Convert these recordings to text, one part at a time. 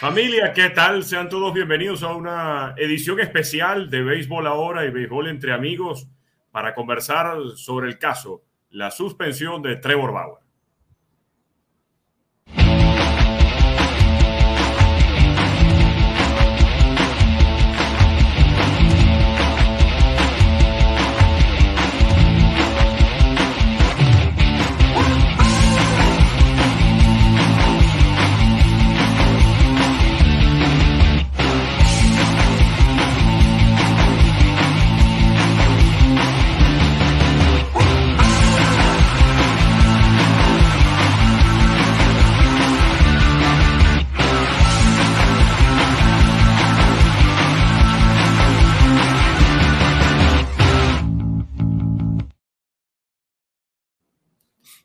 Familia, ¿qué tal? Sean todos bienvenidos a una edición especial de Béisbol Ahora y Béisbol entre amigos para conversar sobre el caso, la suspensión de Trevor Bauer.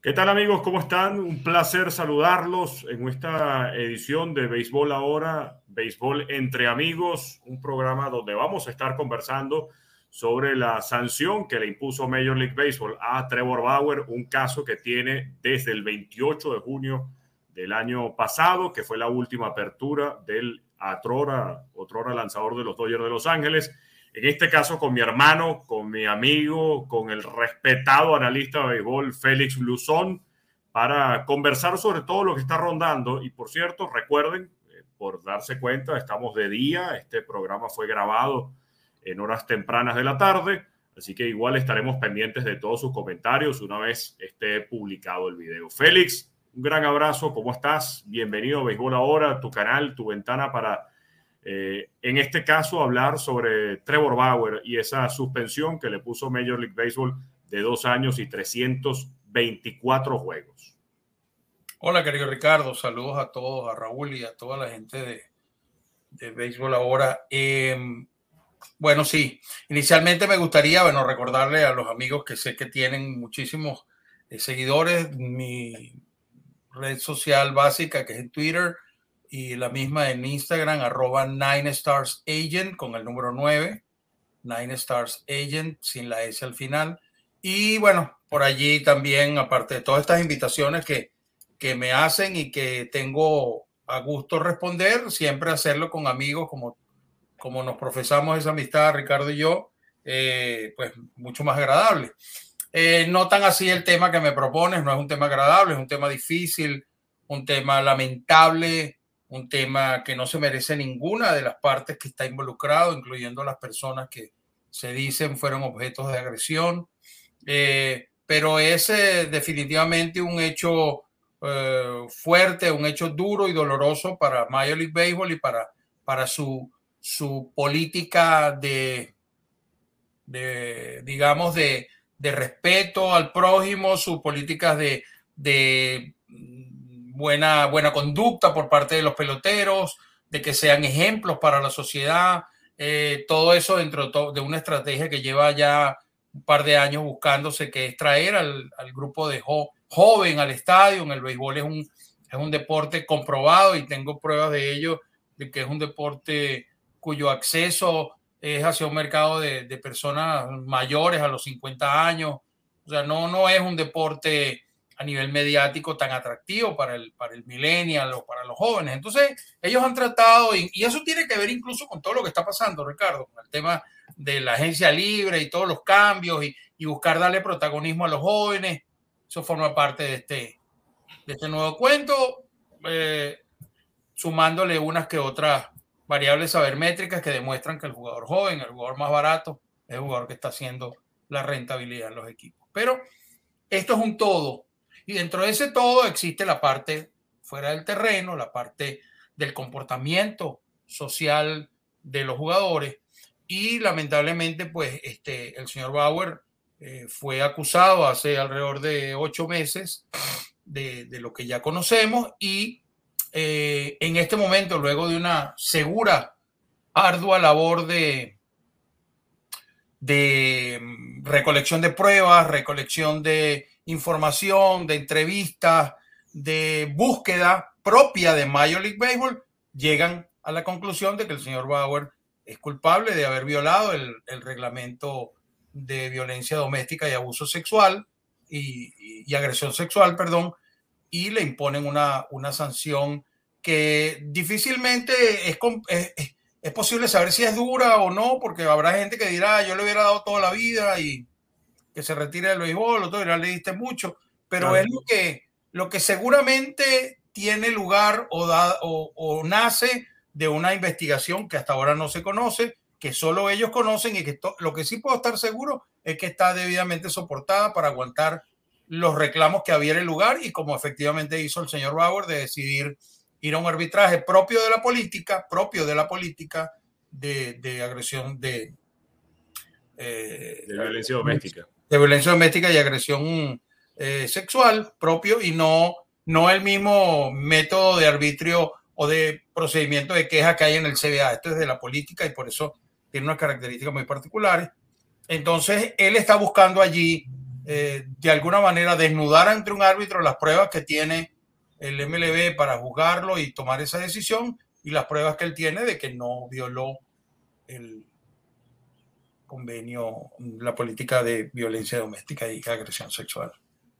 ¿Qué tal amigos? ¿Cómo están? Un placer saludarlos en esta edición de Béisbol Ahora, Béisbol entre amigos, un programa donde vamos a estar conversando sobre la sanción que le impuso Major League Baseball a Trevor Bauer, un caso que tiene desde el 28 de junio del año pasado, que fue la última apertura del Atrora, otrora lanzador de los Dodgers de Los Ángeles en este caso con mi hermano, con mi amigo, con el respetado analista de béisbol Félix Luzón, para conversar sobre todo lo que está rondando. Y por cierto, recuerden, eh, por darse cuenta, estamos de día, este programa fue grabado en horas tempranas de la tarde, así que igual estaremos pendientes de todos sus comentarios una vez esté publicado el video. Félix, un gran abrazo, ¿cómo estás? Bienvenido a Béisbol Ahora, tu canal, tu ventana para eh, en este caso, hablar sobre Trevor Bauer y esa suspensión que le puso Major League Baseball de dos años y 324 juegos. Hola, querido Ricardo. Saludos a todos, a Raúl y a toda la gente de, de Béisbol ahora. Em, bueno, sí, inicialmente me gustaría, bueno, recordarle a los amigos que sé que tienen muchísimos eh, seguidores, mi red social básica que es en Twitter, y la misma en Instagram, arroba Nine Stars Agent con el número 9, Nine Stars Agent sin la S al final. Y bueno, por allí también, aparte de todas estas invitaciones que, que me hacen y que tengo a gusto responder, siempre hacerlo con amigos como, como nos profesamos esa amistad, Ricardo y yo, eh, pues mucho más agradable. Eh, no tan así el tema que me propones, no es un tema agradable, es un tema difícil, un tema lamentable, un tema que no se merece ninguna de las partes que está involucrado, incluyendo las personas que se dicen fueron objetos de agresión. Eh, pero es eh, definitivamente un hecho eh, fuerte, un hecho duro y doloroso para Major League Baseball y para, para su, su política de, de digamos, de, de, respeto al prójimo, sus políticas de, de buena, buena conducta por parte de los peloteros, de que sean ejemplos para la sociedad, eh, todo eso dentro de una estrategia que lleva ya un par de años buscándose, que es traer al, grupo de joven al estadio. En el béisbol es un, es un deporte comprobado y tengo pruebas de ello, de que es un deporte cuyo acceso es hacia un mercado de, de personas mayores a los 50 años. O sea, no, no es un deporte a nivel mediático tan atractivo para el, para el millennial o para los jóvenes. Entonces, ellos han tratado, y, eso tiene que ver incluso con todo lo que está pasando, Ricardo, con el tema de la agencia libre y todos los cambios y, buscar darle protagonismo a los jóvenes. Eso forma parte de este, de este nuevo cuento, eh, sumándole unas que otras variables sabermétricas que demuestran que el jugador joven, el jugador más barato, es el jugador que está haciendo la rentabilidad en los equipos. Pero esto es un todo y dentro de ese todo existe la parte fuera del terreno, la parte del comportamiento social de los jugadores. Y lamentablemente, pues, este, el señor Bauer eh, fue acusado hace alrededor de ocho meses de, lo que ya conocemos y eh, en este momento, luego de una segura, ardua labor de, de mm, recolección de pruebas, recolección de información, de entrevistas, de búsqueda propia de Major League Baseball, llegan a la conclusión de que el señor Bauer es culpable de haber violado el, reglamento de violencia doméstica y abuso sexual y, agresión sexual, perdón, y le imponen una, una sanción que difícilmente es, es, es, posible saber si es dura o no, porque habrá gente que dirá, yo le hubiera dado toda la vida y que se retire del béisbol, o todo, ya le diste mucho, pero es lo que, lo que seguramente tiene lugar o, da, o, o nace de una investigación que hasta ahora no se conoce, que solo ellos conocen y que lo que sí puedo estar seguro es que está debidamente soportada para aguantar los reclamos que había en el lugar y como efectivamente hizo el señor Bauer de decidir ir a un arbitraje propio de la política, propio de la política de, agresión de, eh, de violencia doméstica. De violencia doméstica y agresión eh, sexual propio y no, no el mismo método de arbitrio o de procedimiento de queja que hay en el CBA. Esto es de la política y por eso tiene unas características muy particulares. Entonces, él está buscando allí, eh, de alguna manera, desnudar ante un árbitro las pruebas que tiene el MLB para juzgarlo y tomar esa decisión y las pruebas que él tiene de que no violó el convenio, la política de violencia doméstica y agresión sexual.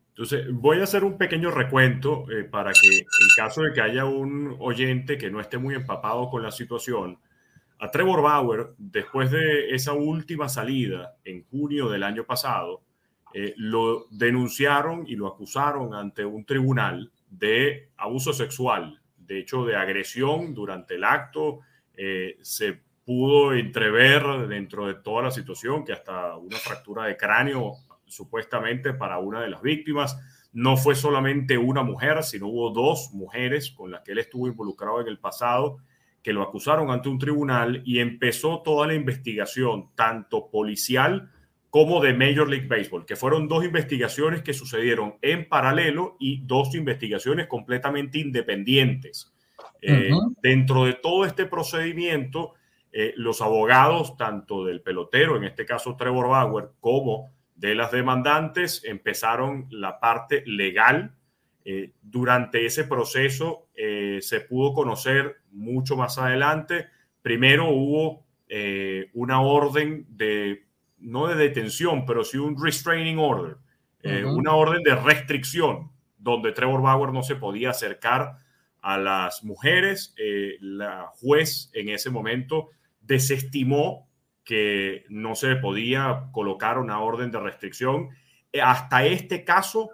Entonces, voy a hacer un pequeño recuento eh, para que en caso de que haya un oyente que no esté muy empapado con la situación, a Trevor Bauer, después de esa última salida en junio del año pasado, eh, lo denunciaron y lo acusaron ante un tribunal de abuso sexual, de hecho de agresión durante el acto. Eh, se pudo entrever dentro de toda la situación que hasta una fractura de cráneo supuestamente para una de las víctimas. No fue solamente una mujer, sino hubo dos mujeres con las que él estuvo involucrado en el pasado que lo acusaron ante un tribunal y empezó toda la investigación, tanto policial como de Major League Baseball, que fueron dos investigaciones que sucedieron en paralelo y dos investigaciones completamente independientes. Eh, dentro de todo este procedimiento, eh, los abogados, tanto del pelotero, en este caso Trevor Bauer, como de las demandantes empezaron la parte legal. Eh, durante ese proceso eh, se pudo conocer mucho más adelante. Primero hubo una orden de, no de detención, pero sí un restraining order, una orden de restricción, donde Trevor Bauer no se podía acercar a las mujeres. la juez en ese momento desestimó que no se podía colocar una orden de restricción. Eh, hasta este caso,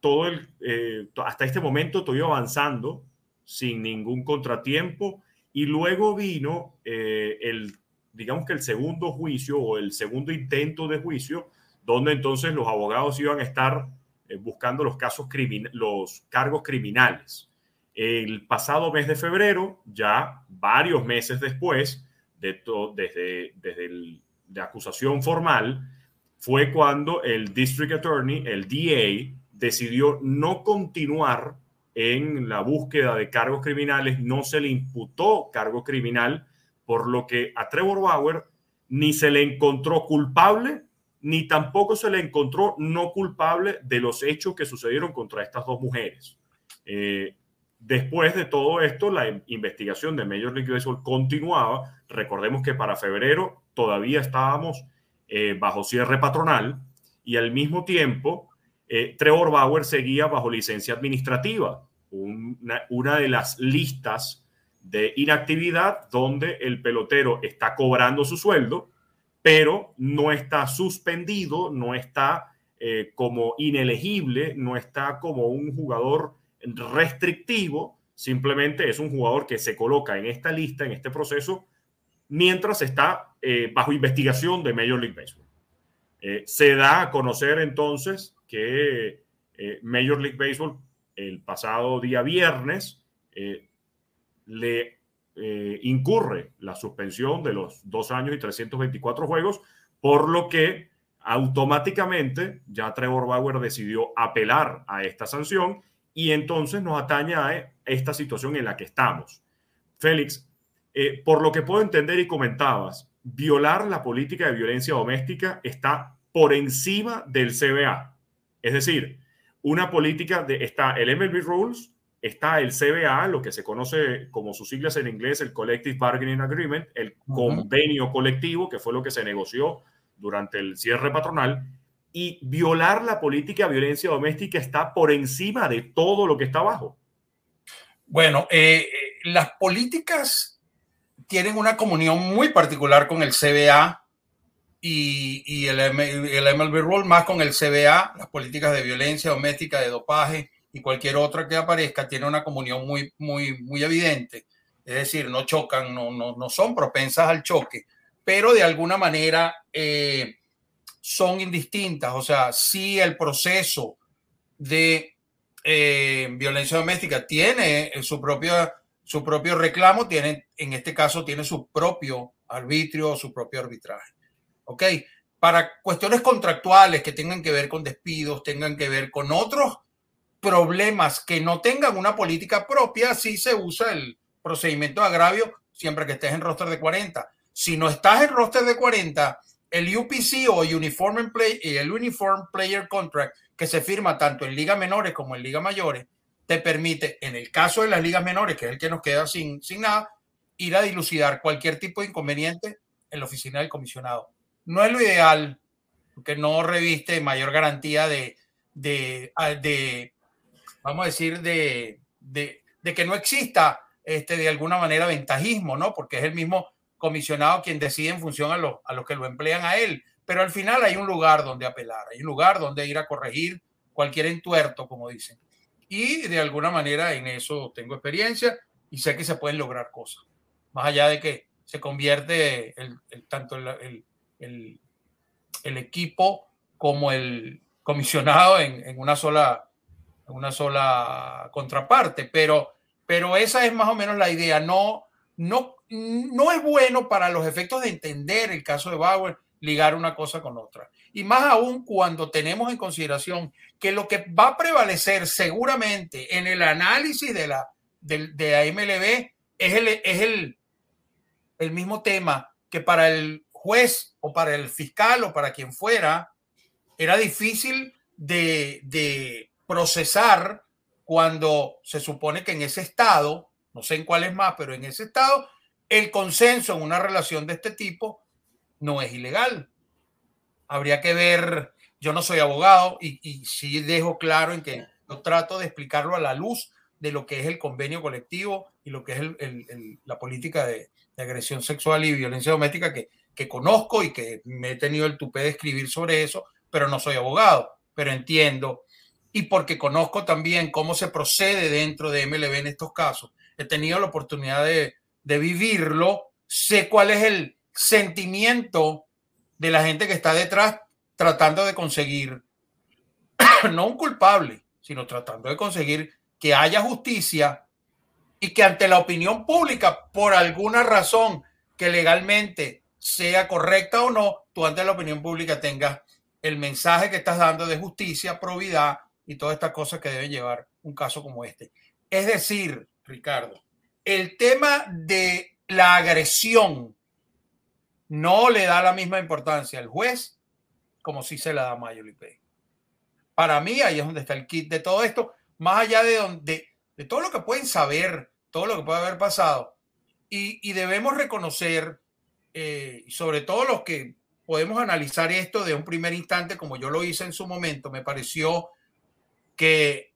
todo el, eh, hasta este momento iba avanzando sin ningún contratiempo y luego vino eh, el, digamos que el segundo juicio o el segundo intento de juicio, donde entonces los abogados iban a estar buscando los casos los cargos criminales. El pasado mes de febrero, ya varios meses después, desde, desde el, de acusación formal fue cuando el District Attorney, el DA, decidió no continuar en la búsqueda de cargos criminales, no se le imputó cargo criminal, por lo que a Trevor Bauer ni se le encontró culpable, ni tampoco se le encontró no culpable de los hechos que sucedieron contra estas dos mujeres. Eh, Después de todo esto, la investigación de Major League Baseball continuaba. Recordemos que para febrero todavía estábamos eh, bajo cierre patronal y al mismo tiempo eh, Trevor Bauer seguía bajo licencia administrativa, una, una de las listas de inactividad donde el pelotero está cobrando su sueldo, pero no está suspendido, no está eh, como inelegible, no está como un jugador restrictivo, simplemente es un jugador que se coloca en esta lista, en este proceso, mientras está eh, bajo investigación de Major League Baseball. Eh, se da a conocer entonces que eh, Major League Baseball el pasado día viernes le incurre la suspensión de los dos años y 324 juegos, por lo que automáticamente ya Trevor Bauer decidió apelar a esta sanción y entonces nos atañe a esta situación en la que estamos. Félix, eh, por lo que puedo entender y comentabas, violar la política de violencia doméstica está por encima del CBA. Es decir, una política de, está el MLB Rules, está el CBA, lo que se conoce como sus siglas en inglés, el Collective Bargaining Agreement, el convenio colectivo, que fue lo que se negoció durante el cierre patronal, y violar la política de violencia doméstica está por encima de todo lo que está abajo. Bueno, eh, las políticas tienen una comunión muy particular con el CBA y, y el, el, MLB Rule más con el CBA, las políticas de violencia doméstica, de dopaje y cualquier otra que aparezca, tiene una comunión muy, muy, muy evidente. Es decir, no chocan, no, no, no son propensas al choque, pero de alguna manera eh, son indistintas. O sea, si el proceso de eh, violencia doméstica tiene su propio, su propio reclamo, tiene, en este caso tiene su propio arbitrio, su propio arbitraje. ¿Ok? Para cuestiones contractuales que tengan que ver con despidos, tengan que ver con otros problemas que no tengan una política propia, sí se usa el procedimiento de agravio siempre que estés en roster de 40. Si no estás en roster de 40, el UPC o Uniform, Play, el Uniform Player Contract que se firma tanto en ligas menores como en ligas mayores, te permite, en el caso de las ligas menores, que es el que nos queda sin, sin nada, ir a dilucidar cualquier tipo de inconveniente en la oficina del comisionado. No es lo ideal, porque no reviste mayor garantía de, de, de vamos a decir, de, de, de, que no exista este, de alguna manera ventajismo, ¿no? Porque es el mismo comisionado quien decide en función a, lo, a los que lo emplean a él pero al final hay un lugar donde apelar, hay un lugar donde ir a corregir cualquier entuerto, como dicen. Y de alguna manera en eso tengo experiencia y sé que se pueden lograr cosas. Más allá de que se convierte el, tanto el, el, el, equipo como el comisionado en, en, una sola una sola contraparte, pero, pero esa es más o menos la idea. No, no, no es bueno para los efectos de entender el caso de Bauer ligar una cosa con otra. Y más aún cuando tenemos en consideración que lo que va a prevalecer seguramente en el análisis de la, de, de MLB es, el, es el, el mismo tema que para el juez o para el fiscal o para quien fuera, era difícil de, de procesar cuando se supone que en ese estado, no sé en cuál es más, pero en ese estado, el consenso en una relación de este tipo no es ilegal. Habría que ver, yo no soy abogado y, y sí dejo claro en que yo trato de explicarlo a la luz de lo que es el convenio colectivo y lo que es el, la política de, de, agresión sexual y violencia doméstica que, que conozco y que me he tenido el tupé de escribir sobre eso, pero no soy abogado, pero entiendo. Y porque conozco también cómo se procede dentro de MLB en estos casos, he tenido la oportunidad de, de vivirlo, sé cuál es el, sentimiento de la gente que está detrás tratando de conseguir, no un culpable, sino tratando de conseguir que haya justicia y que ante la opinión pública, por alguna razón que legalmente sea correcta o no, tú ante la opinión pública tengas el mensaje que estás dando de justicia, probidad y todas estas cosas que deben llevar un caso como este. Es decir, Ricardo, el tema de la agresión no le da la misma importancia al juez como si se la da a Major Para mí ahí es donde está el kit de todo esto, más allá de, donde, de todo lo que pueden saber, todo lo que puede haber pasado. Y, y debemos reconocer, eh, sobre todo los que podemos analizar esto de un primer instante, como yo lo hice en su momento, me pareció que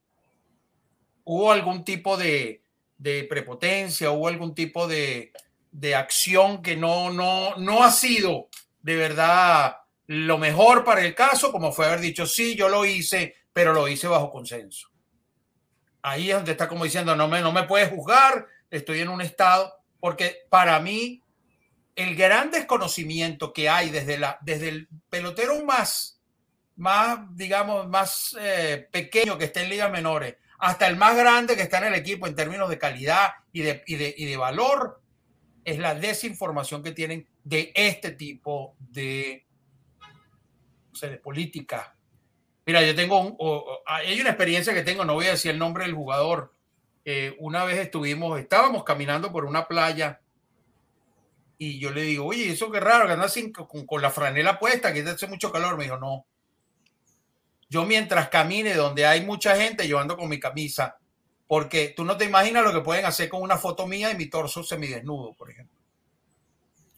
hubo algún tipo de, de prepotencia, hubo algún tipo de, de acción que no, no, no ha sido de verdad lo mejor para el caso, como fue haber dicho, sí, yo lo hice, pero lo hice bajo consenso. Ahí es donde está como diciendo, no me, no me puedes juzgar, estoy en un estado, porque para mí el gran desconocimiento que hay desde, la, desde el pelotero más, más digamos, más eh, pequeño que está en ligas menores, hasta el más grande que está en el equipo en términos de calidad y de, valor, es la desinformación que tienen de este tipo de, de política. Mira, yo tengo, un, hay una experiencia que tengo, no voy a decir el nombre del jugador. Eh, una vez estuvimos, estábamos caminando por una playa y yo le digo, oye, eso qué raro, que andas con, con, la franela puesta, que hace mucho calor. Me dijo, no. Yo mientras camine donde hay mucha gente, yo ando con mi camisa porque tú no te imaginas lo que pueden hacer con una foto mía de mi torso semidesnudo, por ejemplo.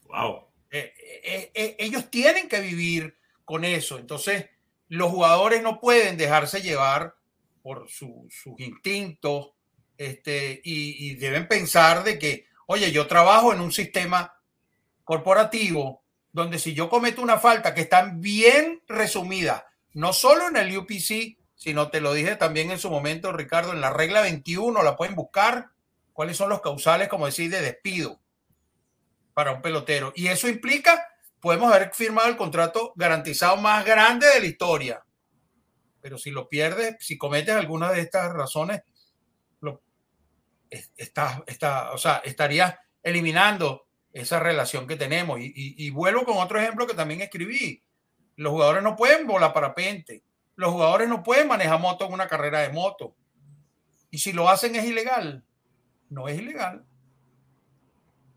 Wow. Eh, eh, eh, ellos tienen que vivir con eso. Entonces, los jugadores no pueden dejarse llevar por sus instintos este, y, y deben pensar de que, oye, yo trabajo en un sistema corporativo donde si yo cometo una falta que está bien resumida, no solo en el UPC, sino te lo dije también en su momento, Ricardo, en la regla 21 la pueden buscar, cuáles son los causales, como decir, de despido para un pelotero. Y eso implica, podemos haber firmado el contrato garantizado más grande de la historia. Pero si lo pierdes, si cometes alguna de estas razones, lo, está, está, o sea, estarías eliminando esa relación que tenemos. Y, vuelvo con otro ejemplo que también escribí. Los jugadores no pueden volar parapente. Los jugadores no pueden manejar moto en una carrera de moto. Y si lo hacen es ilegal. No es ilegal.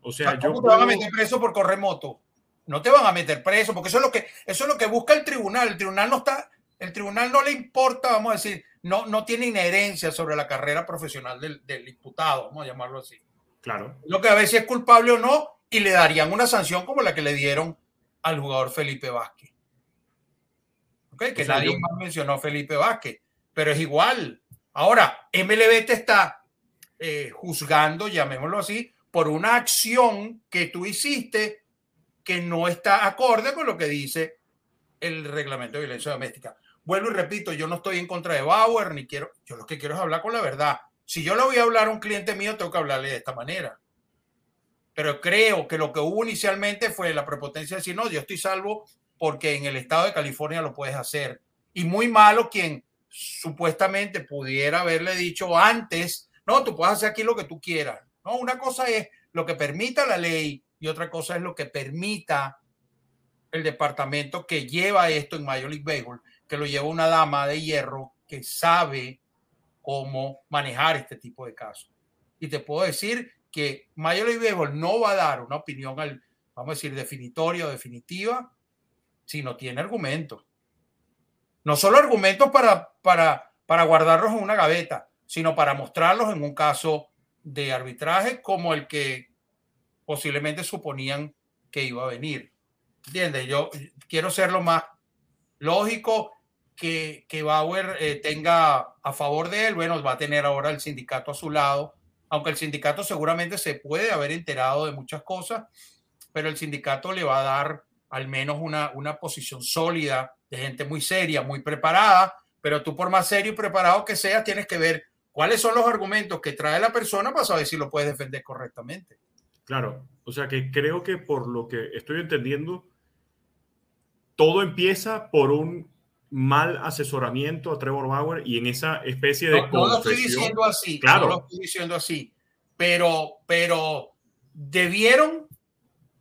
O sea, yo te van a meter preso por correr moto? No te van a meter preso, porque eso es lo que eso es lo que busca el tribunal. El tribunal no está, el tribunal no le importa, vamos a decir, no, no tiene inherencia sobre la carrera profesional del, del imputado, vamos a llamarlo así. Claro. Lo que a ver si es culpable o no, y le darían una sanción como la que le dieron al jugador Felipe Vázquez. Que nadie más mencionó Felipe Vázquez, pero es igual. Ahora, MLB te está eh, juzgando, llamémoslo así, por una acción que tú hiciste que no está acorde con lo que dice el reglamento de violencia doméstica. Vuelvo y repito, yo no estoy en contra de Bauer, ni quiero, yo lo que quiero es hablar con la verdad. Si yo le voy a hablar a un cliente mío, tengo que hablarle de esta manera. Pero creo que lo que hubo inicialmente fue la prepotencia de decir, no, yo estoy salvo porque en el estado de California lo puedes hacer. Y muy malo quien supuestamente pudiera haberle dicho antes, no, tú puedes hacer aquí lo que tú quieras. No, una cosa es lo que permita la ley y otra cosa es lo que permita el departamento que lleva esto en Major League Baseball, que lo lleva una dama de hierro que sabe cómo manejar este tipo de casos. Y te puedo decir que Major League Baseball no va a dar una opinión, al, vamos a decir, definitoria o definitiva, si no tiene argumentos. No solo argumentos para, para, para guardarlos en una gaveta, sino para mostrarlos en un caso de arbitraje como el que posiblemente suponían que iba a venir. ¿Entiendes? Yo quiero ser lo más lógico que, que Bauer eh, tenga a favor de él. Bueno, va a tener ahora el sindicato a su lado aunque el sindicato seguramente se puede haber enterado de muchas cosas, pero el sindicato le va a dar al menos una, una posición sólida de gente muy seria, muy preparada, pero tú por más serio y preparado que seas, tienes que ver cuáles son los argumentos que trae la persona para saber si lo puedes defender correctamente. Claro, o sea que creo que por lo que estoy entendiendo, todo empieza por un mal asesoramiento a Trevor Bauer y en esa especie de... No, lo estoy diciendo así, claro. no lo estoy diciendo así, pero, pero debieron,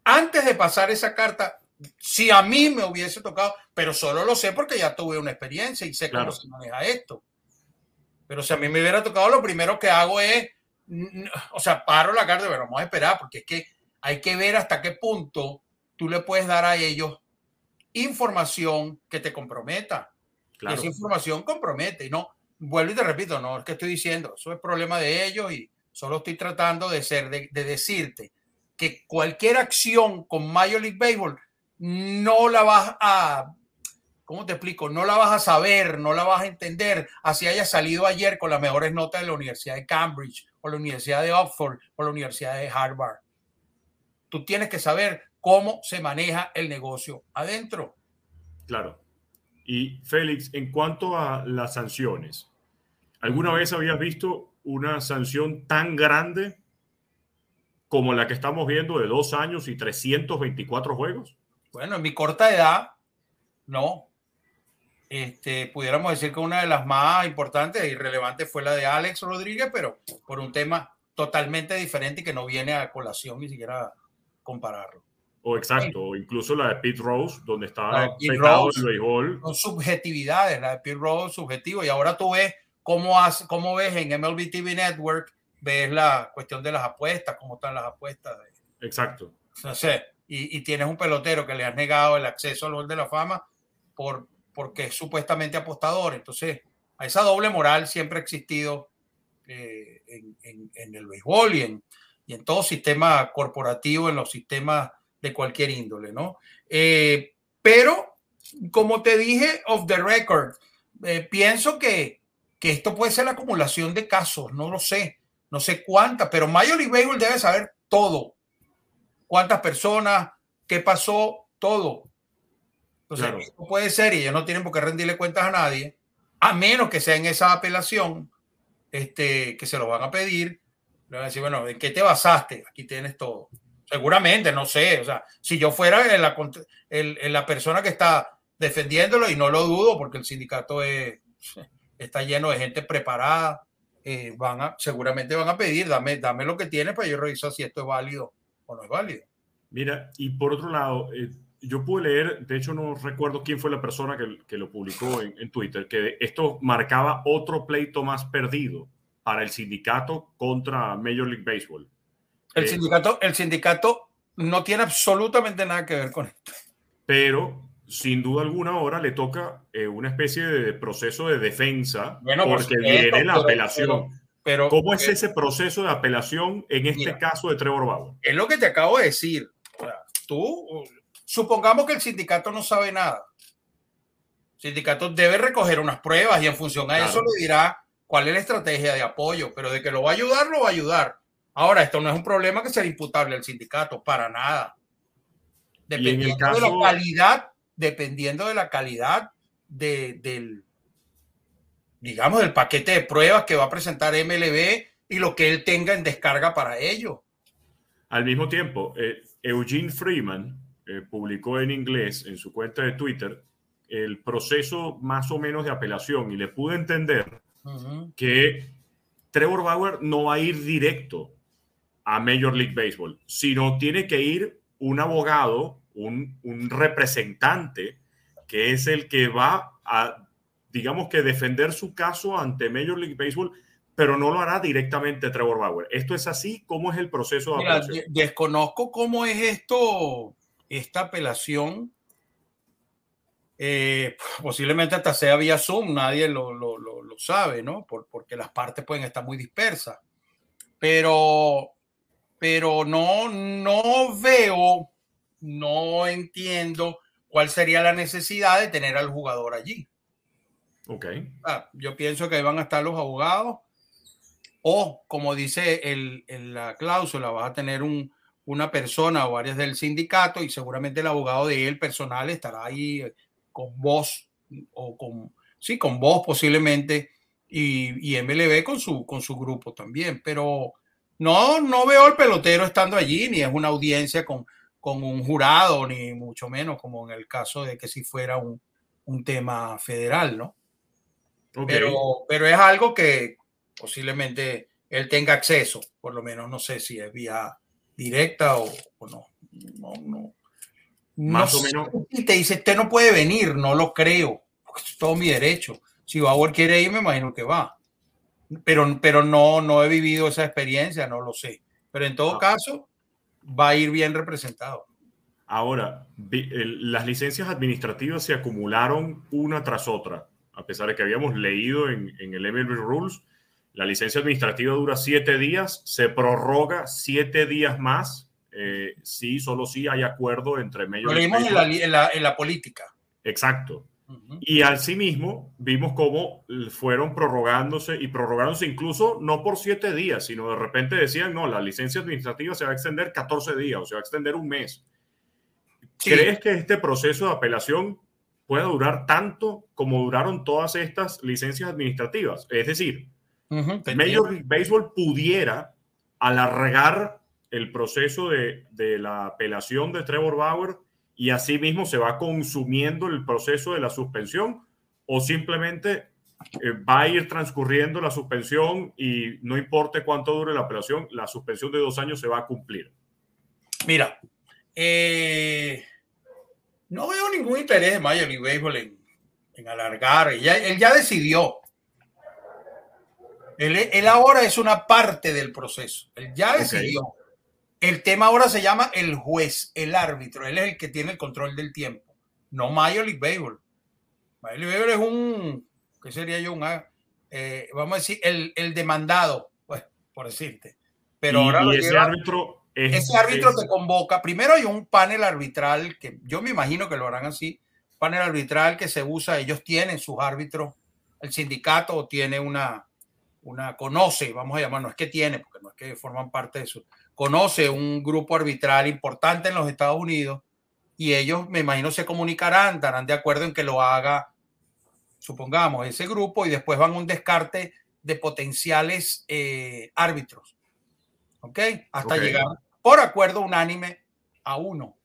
antes de pasar esa carta, si a mí me hubiese tocado, pero solo lo sé porque ya tuve una experiencia y sé cómo se maneja esto. Pero si a mí me hubiera tocado, lo primero que hago es, o sea, paro la carta, pero vamos a esperar, porque es que hay que ver hasta qué punto tú le puedes dar a ellos información que te comprometa. Y esa información compromete. Y no, vuelvo y te repito, no es que estoy diciendo, eso es problema de ellos y solo estoy tratando de ser, de, decirte que cualquier acción con Major League Baseball no la vas a, ¿cómo te explico? No la vas a saber, no la vas a entender, así haya salido ayer con las mejores notas de la Universidad de Cambridge o la Universidad de Oxford o la Universidad de Harvard. Tú tienes que saber cómo se maneja el negocio adentro. Claro. Y Félix, en cuanto a las sanciones, ¿alguna vez habías visto una sanción tan grande como la que estamos viendo de dos años y 324 juegos? Bueno, en mi corta edad, no. Este, pudiéramos decir que una de las más importantes y relevantes fue la de Alex Rodríguez, pero por un tema totalmente diferente y que no viene a colación ni siquiera compararlo. O exacto, o incluso la de Pete Rose, donde estaba petado el béisbol. Son subjetividades, la de Pete Rose subjetivo. Y ahora tú ves cómo, has, cómo ves en MLB TV Network, ves la cuestión de las apuestas, cómo están las apuestas. Exacto. No sé, y, tienes un pelotero que le has negado el acceso al gol de la fama por, porque es supuestamente apostador. Entonces, a esa doble moral siempre ha existido eh, en, el béisbol y en, y en todo sistema corporativo, en los sistemas de cualquier índole, ¿no? Eh, pero, como te dije, off the record, eh, pienso que, que esto puede ser la acumulación de casos, no lo sé. no sé cuántas, pero Major League Baseball debe saber todo. ¿Cuántas personas? ¿Qué pasó? Todo. Entonces, no puede ser y ellos no tienen por qué rendirle cuentas a nadie, a menos que sea en esa apelación este, que se lo van a pedir. Le van a decir, bueno, ¿en qué te basaste? Aquí tienes todo. Seguramente, no sé. O sea, si yo fuera la, la persona que está defendiéndolo, y no lo dudo, porque el sindicato es, está lleno de gente preparada, eh, van a, seguramente van a pedir, dame, dame lo que tienes para yo revisar si esto es válido o no es válido. Mira, y por otro lado, eh, yo pude leer, de hecho no recuerdo quién fue la persona que, que lo publicó en, en, Twitter, que esto marcaba otro pleito más perdido para el sindicato contra Major League Baseball. El, eh, sindicato, el sindicato no tiene absolutamente nada que ver con esto. Pero sin duda alguna ahora le toca eh, una especie de proceso de defensa bueno, porque viene la apelación. Pero, ¿Cómo es ese proceso de apelación en este caso de Trevor Bauer? Es lo que te acabo de decir. Tú, supongamos que el sindicato no sabe nada. El sindicato debe recoger unas pruebas y en función a eso le dirá cuál es la estrategia de apoyo, pero de que lo va a ayudar, lo va a ayudar. Ahora, esto no es un problema que sea imputable al sindicato, para nada. Dependiendo de la calidad dependiendo de la calidad de, del, digamos, del paquete de pruebas que va a presentar MLB y lo que él tenga en descarga para ello. Al mismo tiempo, eh, Eugene Freeman eh, publicó en inglés en su cuenta de Twitter el proceso más o menos de apelación y le pude entender que Trevor Bauer no va a ir directo a Major League Baseball, sino tiene que ir un abogado un, representante que es el que va a, digamos que defender su caso ante Major League Baseball, pero no lo hará directamente Trevor Bauer. ¿Esto es así? ¿Cómo es el proceso de apelación? desconozco cómo es esto, esta apelación. Eh, posiblemente hasta sea vía Zoom, nadie lo, lo, lo, sabe, ¿no? Por, porque las partes pueden estar muy dispersas. Pero, pero no, no veo no entiendo cuál sería la necesidad de tener al jugador allí. Ok. Yo pienso que ahí van a estar los abogados o, como dice el, la cláusula, vas a tener un, una persona o varias del sindicato y seguramente el abogado de él personal estará ahí con voz o con, sí, con voz posiblemente y, y MLB con su, con su grupo también, pero no, no veo al pelotero estando allí, ni es una audiencia con, con un jurado, ni mucho menos como en el caso de que si fuera un, un tema federal, ¿no? Pero, pero es algo que posiblemente él tenga acceso, por lo menos no sé si es vía directa o, no. No, no. Más o menos. Y te dice, usted no puede venir, no lo creo, porque es todo mi derecho. Si Bauer quiere ir, me imagino que va. Pero, pero no, no he vivido esa experiencia, no lo sé. Pero en todo ah. caso, va a ir bien representado. Ahora, las licencias administrativas se acumularon una tras otra, a pesar de que habíamos leído en, el MLB Rules, la licencia administrativa dura siete días, se prorroga siete días más, eh, sí, solo si hay acuerdo entre medios. Lo leímos en la, en la política. Exacto. Y asimismo vimos cómo fueron prorrogándose y prorrogándose incluso no por siete días, sino de repente decían, no, la licencia administrativa se va a extender 14 días o se va a extender un mes. ¿Crees que este proceso de apelación pueda durar tanto como duraron todas estas licencias administrativas? Es decir, Major League Baseball pudiera alargar el proceso de, de la apelación de Trevor Bauer y así mismo se va consumiendo el proceso de la suspensión o simplemente eh, va a ir transcurriendo la suspensión y no importa cuánto dure la apelación, la suspensión de dos años se va a cumplir. Mira, eh, no veo ningún interés de Major League Baseball en, alargar. Él ya, él ya decidió. Él, ahora es una parte del proceso. Él ya decidió. El tema ahora se llama el juez, el árbitro. Él es el que tiene el control del tiempo, no Major League Baseball. Major League Baseball es un, ¿qué sería yo? Un, eh, vamos a decir, el, el demandado, pues, por decirte. Pero ahora ese árbitro ese árbitro te convoca. Primero hay un panel arbitral que yo me imagino que lo harán así. Panel arbitral que se usa, ellos tienen sus árbitros. El sindicato tiene una, una conoce, vamos a llamar, no es que tiene, porque no es que forman parte de eso, conoce un grupo arbitral importante en los Estados Unidos y ellos, me imagino, se comunicarán, darán de acuerdo en que lo haga, supongamos, ese grupo y después van a un descarte de potenciales eh, árbitros. ¿Ok? Hasta llegar por acuerdo unánime a uno.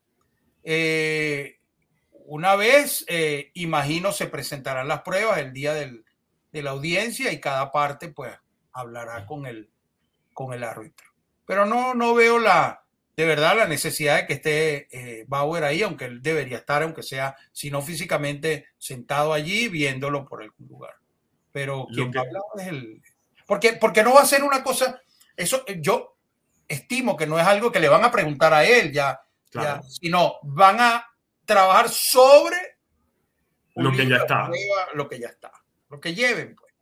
Eh, una vez, eh, imagino, se presentarán las pruebas el día del, de la audiencia y cada parte pues hablará con el, con el árbitro. Pero no, no veo la, de verdad la necesidad de que esté eh, Bauer ahí, aunque él debería estar, aunque sea, si no físicamente, sentado allí viéndolo por algún lugar. Pero quien va a es el... Porque, porque no va a ser una cosa, eso yo estimo que no es algo que le van a preguntar a él ya, ya sino van a trabajar sobre lo que ya está. lo que ya está lo que lleven. Pues.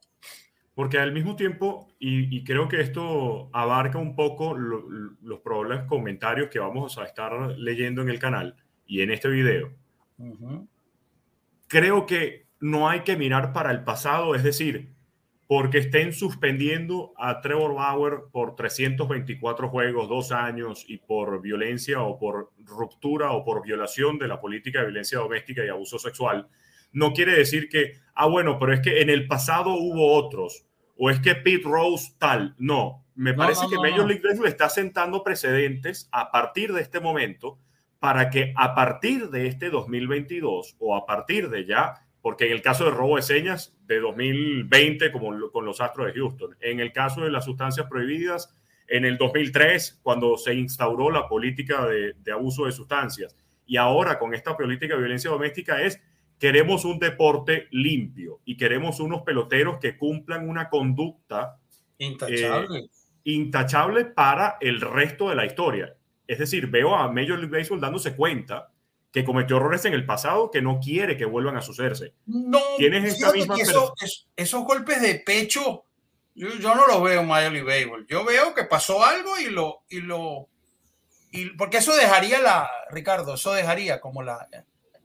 Porque al mismo tiempo, y, creo que esto abarca un poco los probables comentarios que vamos a estar leyendo en el canal y en este video, creo que no hay que mirar para el pasado, es decir, porque estén suspendiendo a Trevor Bauer por 324 juegos, dos años, y por violencia o por ruptura o por violación de la política de violencia doméstica y abuso sexual, no quiere decir que, ah, bueno, pero es que en el pasado hubo otros, o es que Pete Rose tal. No, me parece que Major League Baseball está sentando precedentes a partir de este momento para que a partir de este 2022 o a partir de ya, porque en el caso de robo de señas de 2020 como con los Astros de Houston, en el caso de las sustancias prohibidas en el 2003 cuando se instauró la política de, de abuso de sustancias y ahora con esta política de violencia doméstica es queremos un deporte limpio y queremos unos peloteros que cumplan una conducta intachable. Eh, intachable para el resto de la historia. Es decir, veo a Major League Baseball dándose cuenta que cometió errores en el pasado que no quiere que vuelvan a sucederse. No, tienes esta misma esos golpes de pecho, yo, no los veo en Major League Baseball. Yo veo que pasó algo y lo, y lo, y porque eso dejaría la, Ricardo, eso dejaría como la,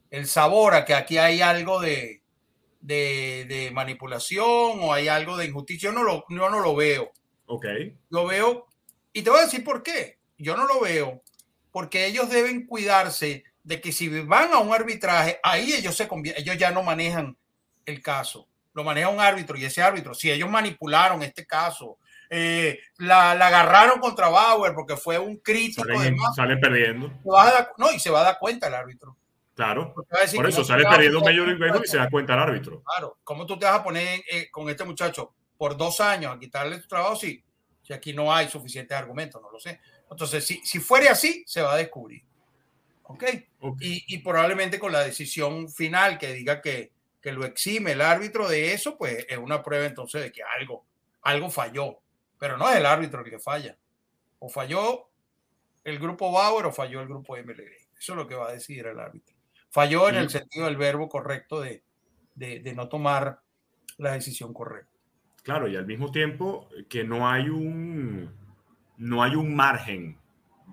el sabor a que aquí hay algo de, de, manipulación o hay algo de injusticia. Yo no lo, no lo veo. Ok. Lo veo, y te voy a decir por qué. Yo no lo veo, porque ellos deben cuidarse de que si van a un arbitraje, ahí ellos, se ellos ya no manejan el caso, lo maneja un árbitro y ese árbitro, si ellos manipularon este caso, eh, la, la, agarraron contra Bauer porque fue un crítico. Sale, perdiendo. no, y se va a dar cuenta el árbitro. Claro. Por eso sale perdiendo medio y se da cuenta el árbitro. Claro. ¿Cómo tú te vas a poner eh, con este muchacho por dos años a quitarle su trabajo? Si, si aquí no hay suficientes argumentos, no lo sé. Entonces, si, si fuere así, se va a descubrir. ¿Ok? Y, y, probablemente con la decisión final que diga que, que lo exime el árbitro de eso, pues es una prueba entonces de que algo, algo falló. Pero no es el árbitro el que falla. O falló el grupo Bauer o falló el grupo MLB. Eso es lo que va a decidir el árbitro. Falló en el sentido del verbo correcto de, de, no tomar la decisión correcta. Claro, y al mismo tiempo que no hay un, no hay un margen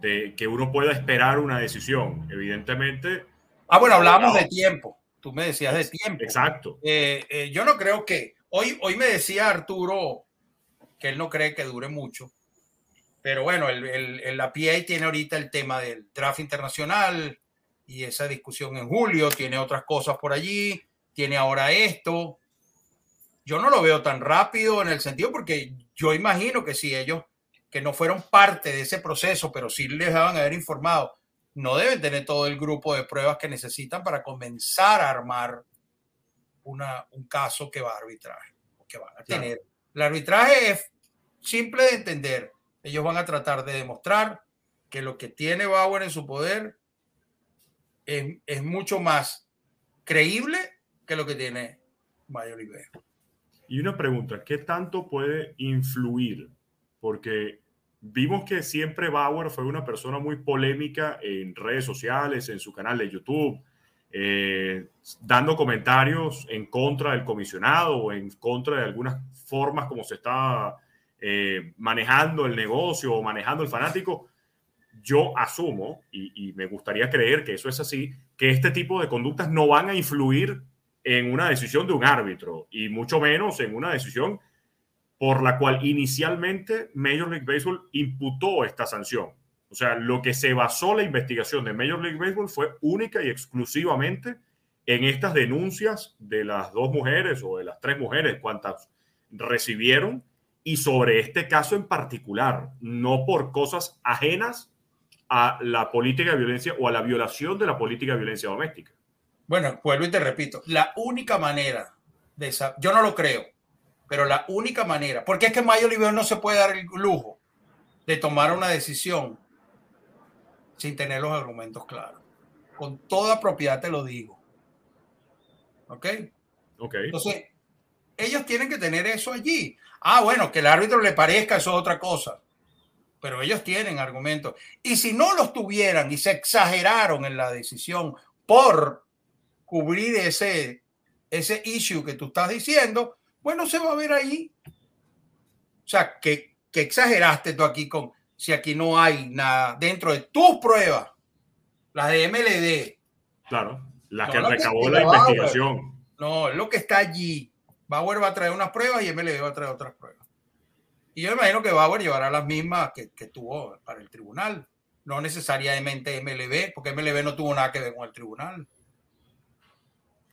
de que uno pueda esperar una decisión. Evidentemente. Ah, bueno, hablamos de tiempo. Tú me decías de tiempo. Exacto. Eh, eh, yo no creo que. Hoy, hoy me decía Arturo que él no cree que dure mucho. Pero bueno, el, el, la PA tiene ahorita el tema del draft internacional, y esa discusión en julio, tiene otras cosas por allí, tiene ahora esto. Yo no lo veo tan rápido en el sentido porque yo imagino que si ellos que no fueron parte de ese proceso, pero sí les van a haber informado, no deben tener todo el grupo de pruebas que necesitan para comenzar a armar una, un caso que va a arbitrar, que van a tener. El arbitraje es simple de entender. Ellos van a tratar de demostrar que lo que tiene Bauer en su poder es, mucho más creíble que lo que tiene Mayor Y una pregunta, ¿qué tanto puede influir? Porque vimos que siempre Bauer fue una persona muy polémica en redes sociales, en su canal de YouTube, eh, dando comentarios en contra del comisionado o en contra de algunas formas como se está eh, manejando el negocio o manejando el fanático. Yo asumo, y, me gustaría creer que eso es así, que este tipo de conductas no van a influir en una decisión de un árbitro, y mucho menos en una decisión por la cual inicialmente Major League Baseball imputó esta sanción. O sea, lo que se basó la investigación de Major League Baseball fue única y exclusivamente en estas denuncias de las dos mujeres o de las tres mujeres, cuantas recibieron, y sobre este caso en particular, no por cosas ajenas a la política de violencia o a la violación de la política de violencia doméstica. Bueno, vuelvo y te repito, la única manera de esa, yo no lo creo, pero la única manera, porque es que Mayo Oliver no se puede dar el lujo de tomar una decisión sin tener los argumentos claros. Con toda propiedad te lo digo. ¿Ok? Ok. Entonces, ellos tienen que tener eso allí. Ah, bueno, que el árbitro le parezca, eso es otra cosa. Pero ellos tienen argumentos. Y si no los tuvieran y se exageraron en la decisión por cubrir ese, ese issue que tú estás diciendo, bueno, se va a ver ahí. O sea, que, que exageraste tú aquí con, si aquí no hay nada dentro de tus pruebas, las de MLD. Claro, las que recabó la investigación. No, lo que está allí. Bauer va a traer unas pruebas y MLB va a traer otras pruebas. Y yo imagino que Bauer llevará las mismas que, que tuvo para el tribunal. No necesariamente MLB, porque MLB no tuvo nada que ver con el tribunal.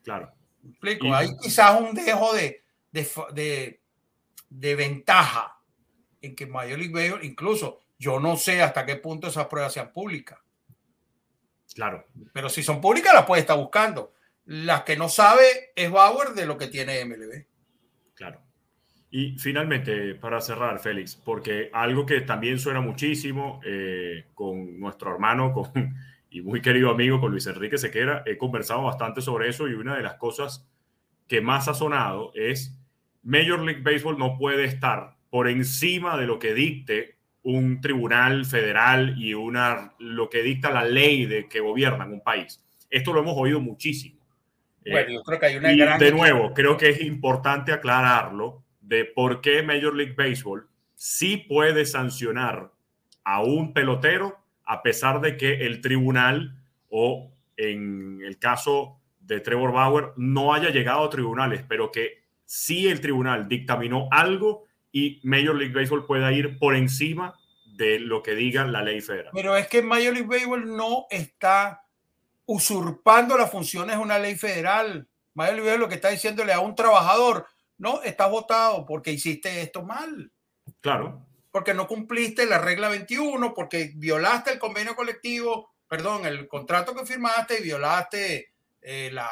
Claro. ¿Me explico? Hay quizás un dejo de, de, de, de, ventaja en que Major League Baseball, incluso yo no sé hasta qué punto esas pruebas sean públicas. Claro. Pero si son públicas, las puede estar buscando. Las que no sabe es Bauer de lo que tiene MLB. Claro. Y finalmente, para cerrar, Félix, porque algo que también suena muchísimo eh, con nuestro hermano con, y muy querido amigo, con Luis Enrique Sequera, he conversado bastante sobre eso y una de las cosas que más ha sonado es Major League Baseball no puede estar por encima de lo que dicte un tribunal federal y una, lo que dicta la ley de que gobierna un país. Esto lo hemos oído muchísimo. Bueno, yo creo que hay una y gran... De nuevo, creo que es importante aclararlo de por qué Major League Baseball sí puede sancionar a un pelotero a pesar de que el tribunal o en el caso de Trevor Bauer no haya llegado a tribunales, pero que sí el tribunal dictaminó algo y Major League Baseball pueda ir por encima de lo que diga la ley federal. Pero es que Major League Baseball no está usurpando las funciones de una ley federal. Major League Baseball lo que está diciéndole a un trabajador, no, estás votado porque hiciste esto mal. Claro. Porque no cumpliste la regla 21, porque violaste el convenio colectivo, perdón, el contrato que firmaste y violaste eh, la,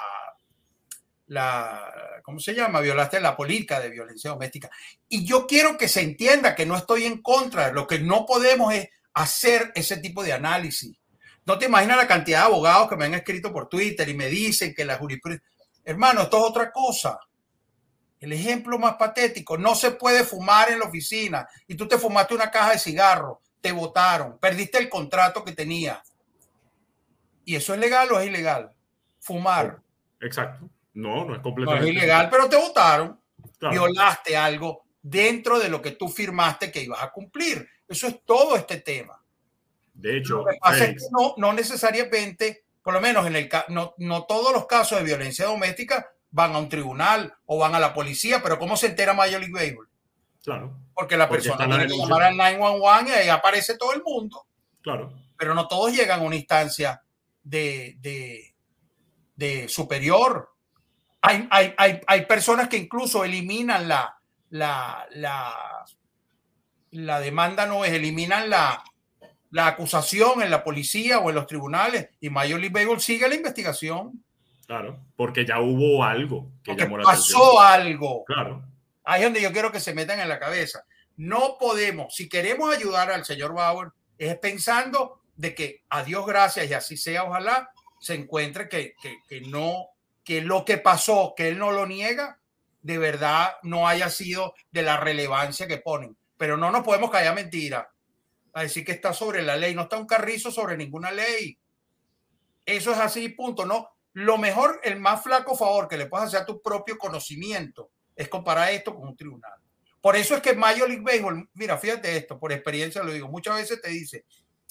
la, ¿cómo se llama? Violaste la política de violencia doméstica. Y yo quiero que se entienda que no estoy en contra, lo que no podemos es hacer ese tipo de análisis. No te imaginas la cantidad de abogados que me han escrito por Twitter y me dicen que la jurisprudencia... Hermano, esto es otra cosa. El ejemplo más patético, no se puede fumar en la oficina y tú te fumaste una caja de cigarros, te votaron, perdiste el contrato que tenía. ¿Y eso es legal o es ilegal? Fumar. Exacto. No, no es completamente. No es ilegal, pero te votaron. Claro. Violaste algo dentro de lo que tú firmaste que ibas a cumplir. Eso es todo este tema. De hecho, lo que pasa es que no, no necesariamente, por lo menos en el no, no todos los casos de violencia doméstica van a un tribunal o van a la policía, pero ¿cómo se entera Major League Baseball? Claro. Porque la Porque persona tiene que llamar al 911 y ahí aparece todo el mundo. Claro. Pero no todos llegan a una instancia de, de, de superior. Hay, hay, hay, hay, personas que incluso eliminan la, la, la, la demanda, no es, eliminan la, la acusación en la policía o en los tribunales y Major League Baseball sigue la investigación. Claro, porque ya hubo algo que porque llamó la pasó atención. algo. Claro. Ahí es donde yo quiero que se metan en la cabeza. No podemos, si queremos ayudar al señor Bauer, es pensando de que a Dios gracias y así sea, ojalá se encuentre que, que, que no, que lo que pasó, que él no lo niega, de verdad no haya sido de la relevancia que ponen. Pero no nos podemos callar mentira a decir que está sobre la ley. No está un carrizo sobre ninguna ley. Eso es así, punto. No, lo mejor, el más flaco favor que le puedes hacer a tu propio conocimiento es comparar esto con un tribunal. Por eso es que Major League Baseball, mira, fíjate esto, por experiencia lo digo, muchas veces te dice,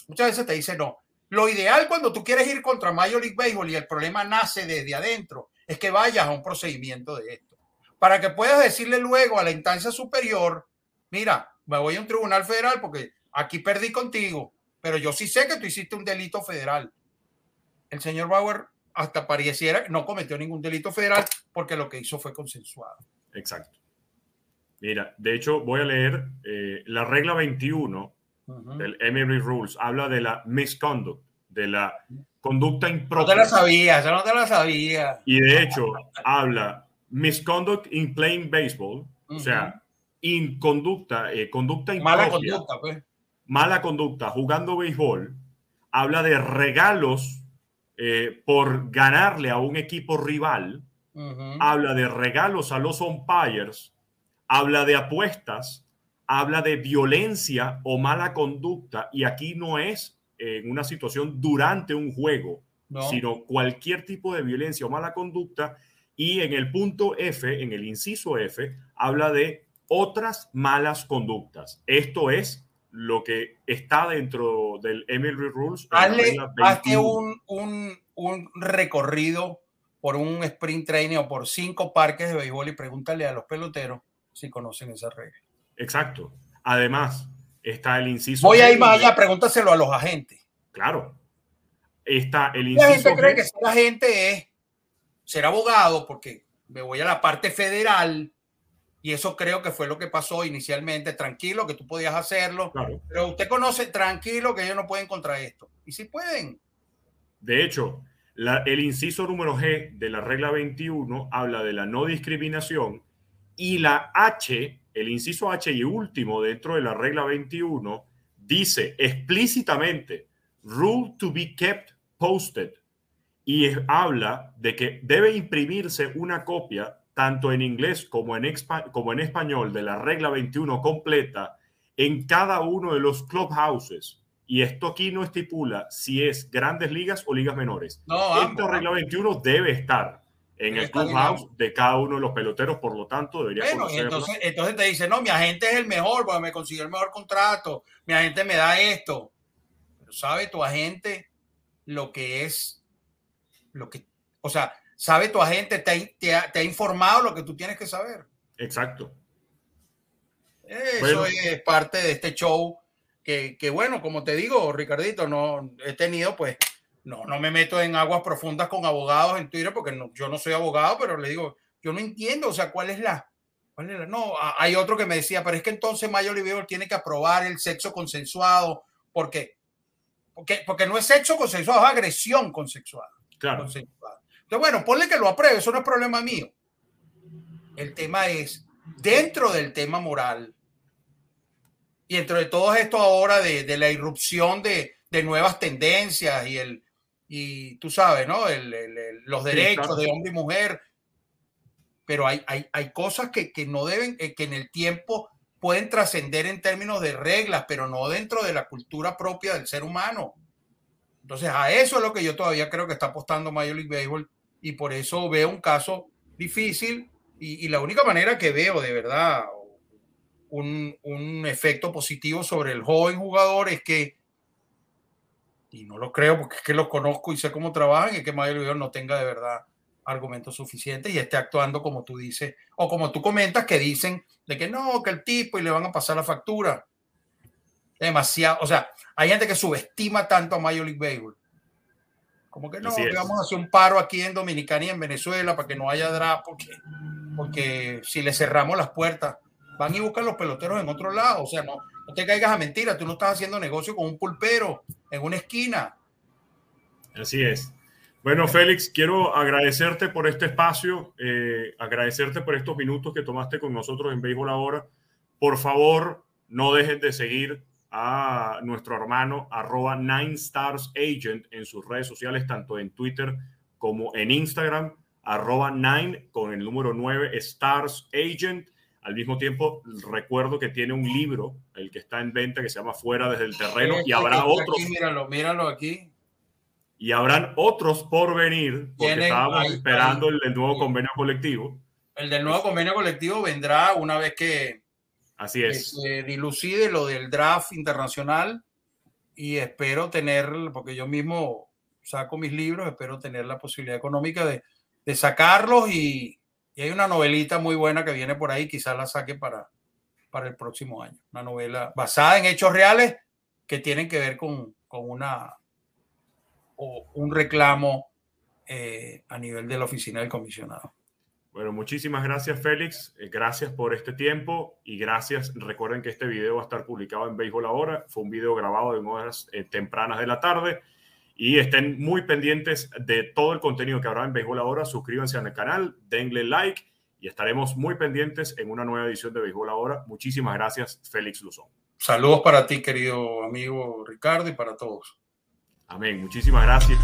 muchas veces te dice no. Lo ideal cuando tú quieres ir contra Major League Baseball y el problema nace desde adentro, es que vayas a un procedimiento de esto. Para que puedas decirle luego a la instancia superior, mira, me voy a un tribunal federal porque aquí perdí contigo, pero yo sí sé que tú hiciste un delito federal. El señor Bauer hasta pareciera que no cometió ningún delito federal porque lo que hizo fue consensuado. Exacto. Mira, de hecho, voy a leer eh, la regla 21 del Emery Rules. Habla de la misconduct, de la conducta impropia. No te la sabía, yo no te la sabía. Y de hecho, habla misconduct in playing baseball, o sea, inconducta, eh, conducta impropia. Mala conducta, pues. Mala conducta jugando béisbol. Habla de regalos eh, por ganarle a un equipo rival. Habla de regalos a los umpires. Habla de apuestas. Habla de violencia o mala conducta. Y aquí no es en una situación durante un juego, sino cualquier tipo de violencia o mala conducta. Y en el punto F, en el inciso F, habla de otras malas conductas. Esto es lo que está dentro del Emily Rules. Hazle, un, un, un, recorrido por un sprint training o por cinco parques de béisbol y pregúntale a los peloteros si conocen esa regla. Exacto. Además, está el inciso. Voy a ir más allá, pregúntaselo a los agentes. Claro. Está el inciso. La gente cree que ser agente es ser abogado, porque me voy a la parte federal y eso creo que fue lo que pasó inicialmente. Tranquilo, que tú podías hacerlo, pero usted conoce tranquilo que ellos no pueden contra esto. Y si pueden. De hecho, el inciso número G de la regla 21 habla de la no discriminación y la H, el inciso H y último dentro de la regla 21, dice explícitamente, rule to be kept posted. Y habla de que debe imprimirse una copia tanto en inglés como en, como en español, de la regla 21 completa en cada uno de los clubhouses. Y esto aquí no estipula si es grandes ligas o ligas menores. No, Esta regla 21 debe estar en el clubhouse de cada uno de los peloteros, por lo tanto debería bueno, entonces, entonces te dice, no, mi agente es el mejor, porque me consiguió el mejor contrato, mi agente me da esto. Pero sabe tu agente lo que es, lo que, o sea, sabe tu agente, te ha, informado lo que tú tienes que saber. Exacto. Eso es parte de este show que, bueno, como te digo, Ricardito, no he tenido pues, no, no me meto en aguas profundas con abogados en Twitter porque no, yo no soy abogado, pero le digo, yo no entiendo, o sea, ¿cuál es la... No, hay otro que me decía, pero es que entonces Mayo Oliveira tiene que aprobar el sexo consensuado porque, porque, porque no es sexo consensuado, es agresión consensuada. Claro. Consensuada. Entonces, bueno, ponle que lo apruebe, eso no es problema mío. El tema es, dentro del tema moral, y dentro de todo esto ahora de, la irrupción de, nuevas tendencias y el, y tú sabes, ¿no? los derechos de hombre y mujer, pero hay, hay, hay cosas que, que, no deben, eh, que en el tiempo pueden trascender en términos de reglas, pero no dentro de la cultura propia del ser humano. Entonces, a eso es lo que yo todavía creo que está apostando Major League Baseball y por eso veo un caso difícil y, la única manera que veo de verdad un, un, efecto positivo sobre el joven jugador es que, y no lo creo porque es que lo conozco y sé cómo trabajan, es que Mario no tenga de verdad argumentos suficientes y esté actuando como tú dices, o como tú comentas que dicen de que no, que el tipo y le van a pasar la factura. Demasiado, o sea, hay gente que subestima tanto a Major League Baseball como que no, vamos a hacer un paro aquí en Dominicana y en Venezuela para que no haya draft, porque, porque si le cerramos las puertas, van y buscan los peloteros en otro lado. O sea, no, no te caigas a mentira, tú no estás haciendo negocio con un pulpero en una esquina. Así es. Bueno, Félix, quiero agradecerte por este espacio, eh, agradecerte por estos minutos que tomaste con nosotros en Béisbol Ahora. Por favor, no dejen de seguir a nuestro hermano arroba Nine Stars Agent en sus redes sociales, tanto en Twitter como en Instagram, arroba Nine con el número 9 Stars Agent. Al mismo tiempo, recuerdo que tiene un libro, el que está en venta, que se llama Fuera desde el terreno, y habrá otros. míralo, míralo aquí. Y habrán otros por venir, porque estábamos esperando el del nuevo convenio colectivo. El del nuevo convenio colectivo vendrá una vez que, Así es. se dilucide lo del draft internacional y espero tener, porque yo mismo saco mis libros, espero tener la posibilidad económica de, sacarlos y, hay una novelita muy buena que viene por ahí, quizás la saque para, para el próximo año. Una novela basada en hechos reales que tienen que ver con, con una o un reclamo eh, a nivel de la oficina del comisionado. Bueno, muchísimas gracias Félix, eh, gracias por este tiempo y gracias. Recuerden que este video va a estar publicado en Béisbol Ahora, fue un video grabado en horas eh, tempranas de la tarde y estén muy pendientes de todo el contenido que habrá en Béisbol Ahora. Suscríbanse al canal, denle like y estaremos muy pendientes en una nueva edición de Béisbol Ahora. Muchísimas gracias, Félix Luzón. Saludos para ti, querido amigo Ricardo, y para todos. Amén. Muchísimas gracias.